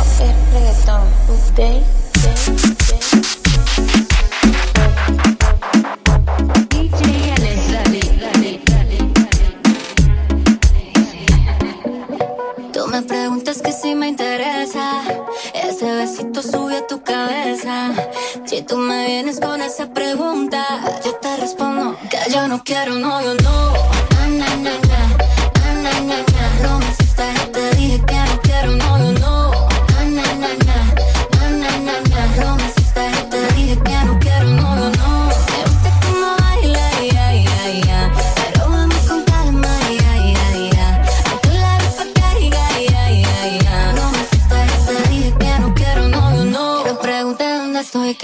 es reggaetón. Update, Tú me preguntas que si me interesa. Ese besito sube a tu cabeza. Si tú me vienes con esa pregunta, yo te respondo que yo no quiero, no, yo no. No me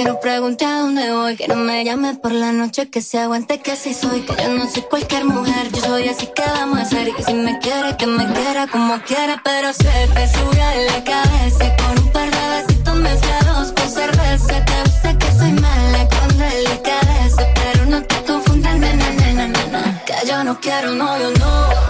dónde estoy, quiero preguntar dónde voy. Que no me llame por la noche, que se aguante que así soy. Que yo no soy cualquier mujer, yo soy así que vamos a hacer. Y si me quiere, que me quiera como quiera. Pero se te sube a la cabeza con un par de besitos mezclados con cerveza. Te gusta que soy mala con delicadeza. Pero no te confundas, na, na, na, na, na. Que yo no quiero, no, yo no.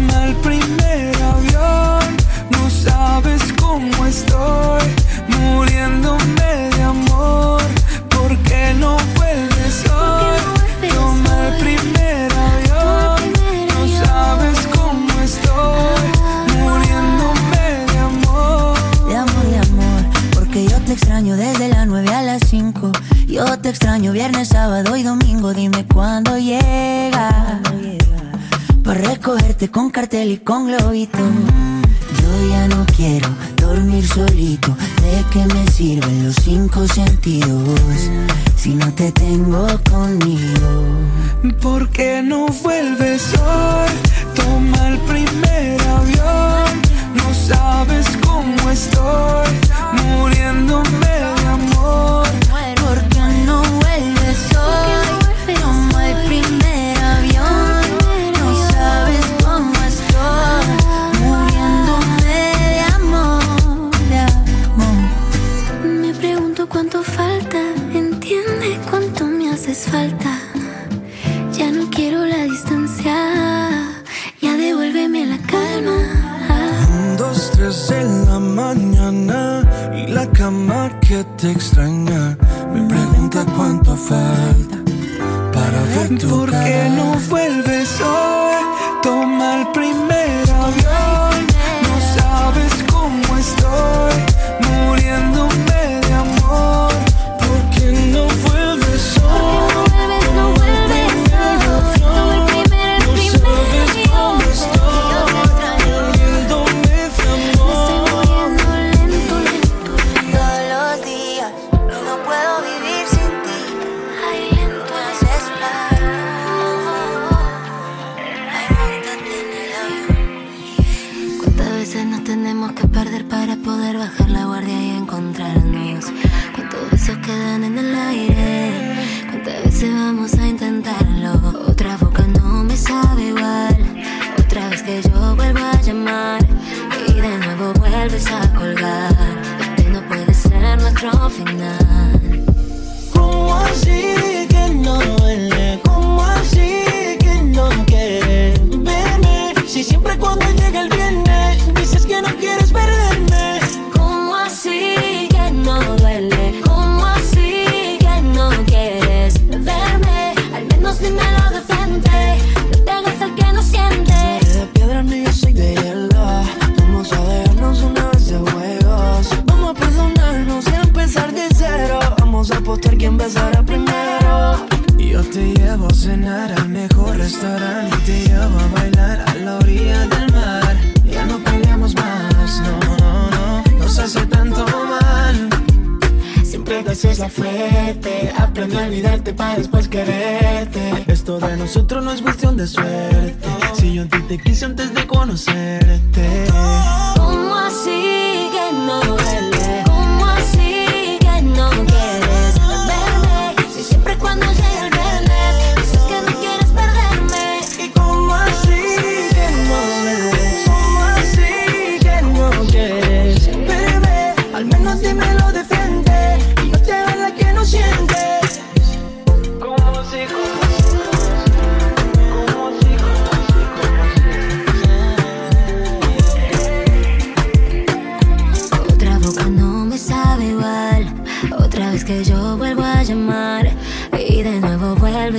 Toma el primer avión. No sabes cómo estoy, muriéndome de amor. ¿Por qué no vuelves hoy? Toma el primer avión. No sabes cómo estoy, muriéndome de amor. De amor, de amor, porque yo te extraño desde las 9 a las 5. Yo te extraño viernes, sábado y domingo. Dime cuándo llega. Para recogerte con cartel y con globito. Yo ya no quiero dormir solito. ¿De qué me sirven los cinco sentidos? Si no te tengo conmigo. ¿Por qué no vuelves hoy? Toma el primer avión. No sabes cómo estoy, muriéndome de amor. Cama que te extraña me pregunta cuánto falta para ver tu ¿Por qué no vuelves hoy? Toma el primer Tonight. mereces la fuerte. Aprendí a olvidarte para después quererte. Esto de nosotros no es cuestión de suerte. Si yo a ti te quise antes de conocerte.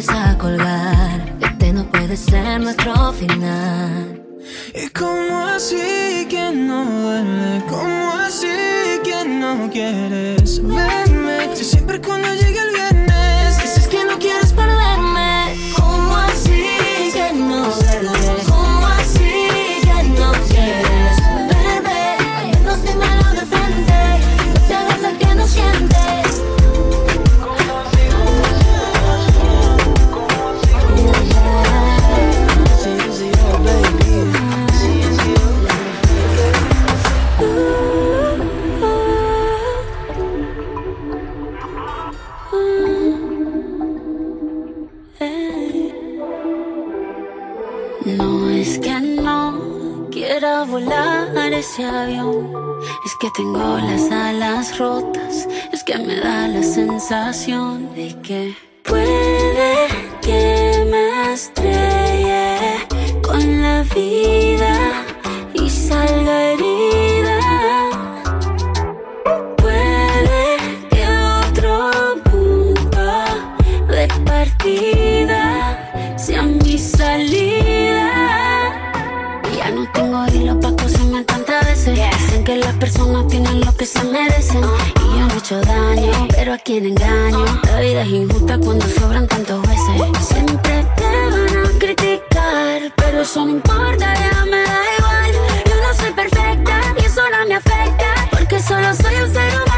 a colgar. Este no puede ser nuestro final. ¿Y cómo así que no duele? ¿Cómo así que no quieres verme? Si siempre cuando llegué quisiera volar ese avión. Es que tengo las alas rotas, es que me da la sensación de que puede que me estrelle con la vida y salga herida. pero a quien engaño. La vida es injusta cuando sobran tantos jueces. Siempre te van a criticar, pero eso no importa, ya me da igual. Yo no soy perfecta y eso no me afecta, porque solo soy un ser humano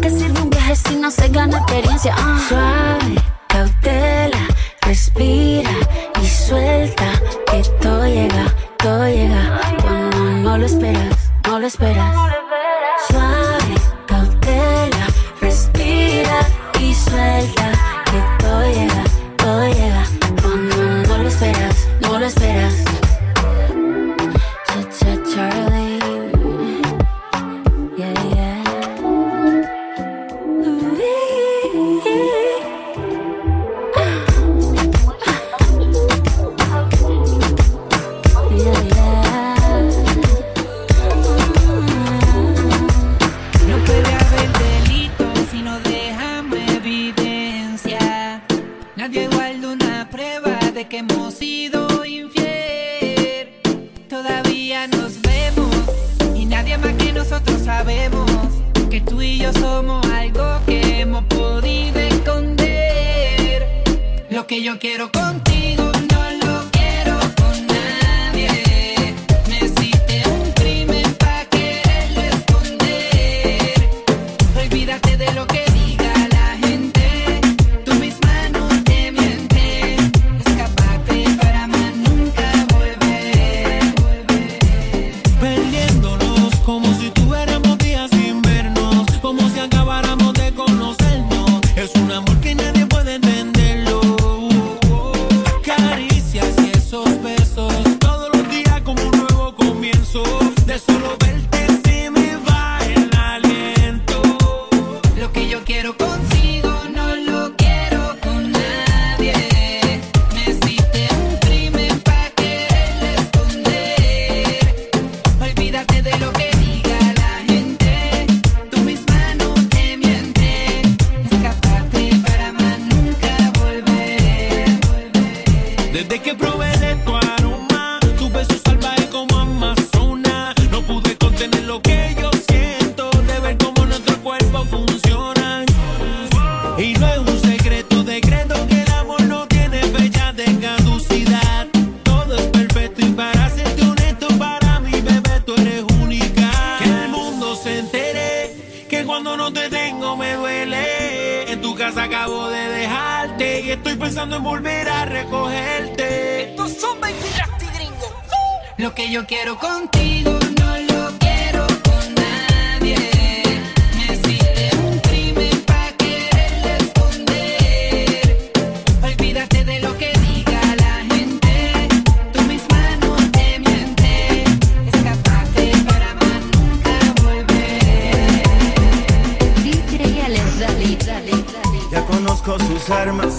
qué sirve un viaje si no se gana experiencia? Ah. Suave, cautela, respira y suelta que todo llega, todo llega. Cuando no lo esperas, no lo esperas. Suave, cautela, respira y suelta. Sido infiel, todavía nos vemos y nadie más que nosotros sabemos que tú y yo somos algo que hemos podido esconder. Lo que yo quiero contigo estoy pensando en volver a recogerte. Estos son baby gringos. Lo que yo quiero contigo no lo quiero con nadie. Me un crimen para quererle esconder. Olvídate de lo que diga la gente. Tú mis manos te mientes. Escapaste para más nunca volver. DJ Alex, dale, dale, dale. Ya conozco sus armas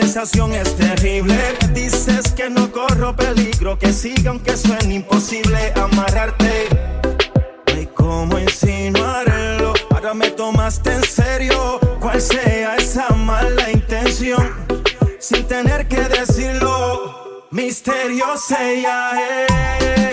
sensación es terrible. Dices que no corro peligro, que siga aunque suene imposible amarrarte. Hay como insinuarlo. Ahora me tomaste en serio. Cual sea esa mala intención, sin tener que decirlo misteriosa ella es,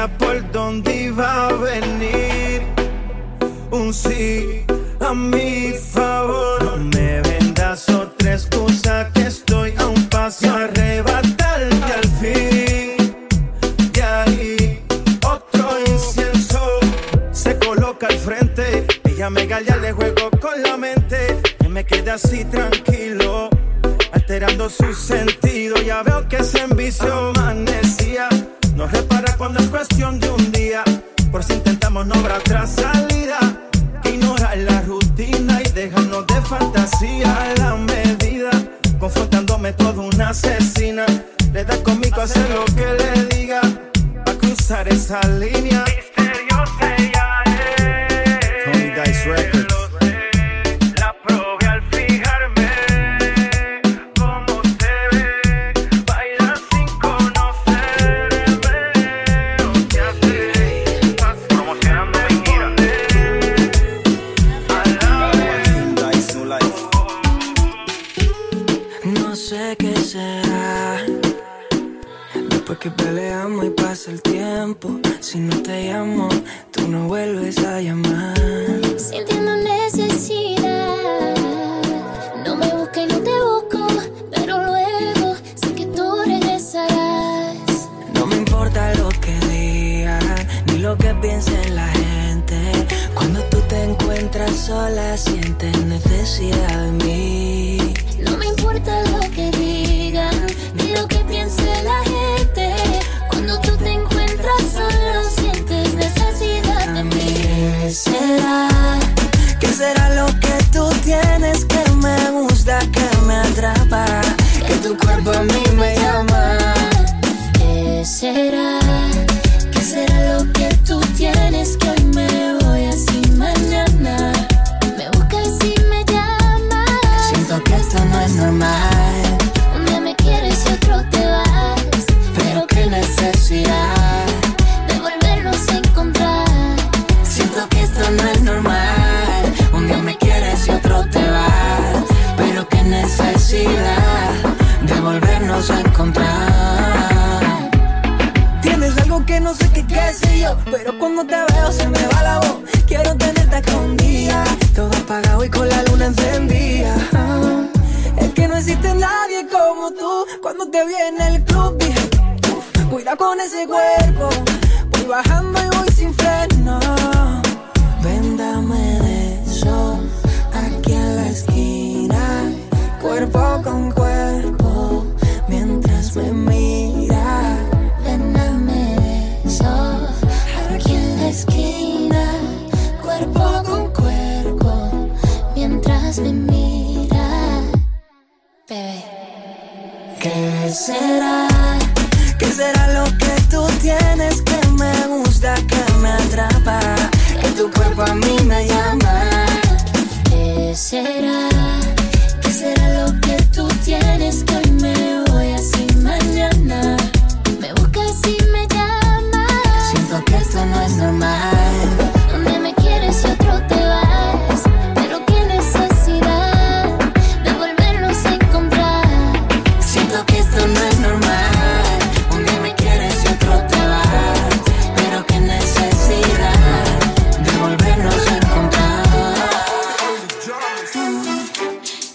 sabía por dónde iba a venir un sí a mi favor. No me vendas otra excusa que estoy a un paso arrebatarte al fin. Y ahí otro incienso se coloca al frente. Ella me galla, le juego con la mente. Y me queda así tranquilo, alterando su sentido. Ya veo que se envició, cuestión de un día. Por si intentamos no habrá otra salida la rutina y déjanos de fantasía a la medida, confrontándome toda una asesina. Le da conmigo hacer lo que le diga, a cruzar esa línea.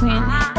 回。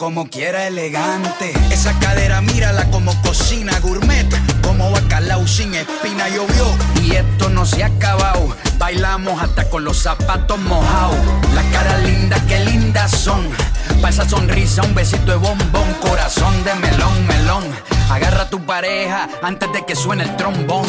Como quiera elegante. Esa cadera, mírala como cocina gourmet, como bacalao sin espina llovió. Y esto no se ha acabado, bailamos hasta con los zapatos mojados. La cara linda, qué lindas son. Pa' esa sonrisa, un besito de bombón, corazón de melón, melón. Agarra a tu pareja antes de que suene el trombón.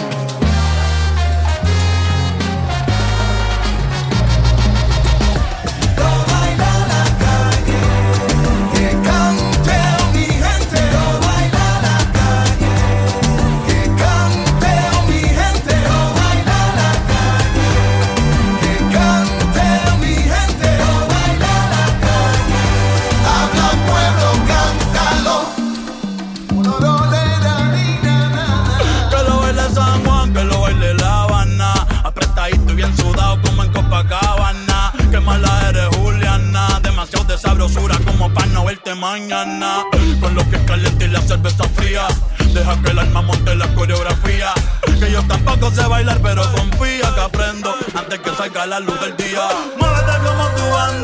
Mañana. Con lo que es y la cerveza fría. Deja que el alma monte la coreografía. Que yo tampoco sé bailar, pero confía que aprendo antes que salga la luz del día. Como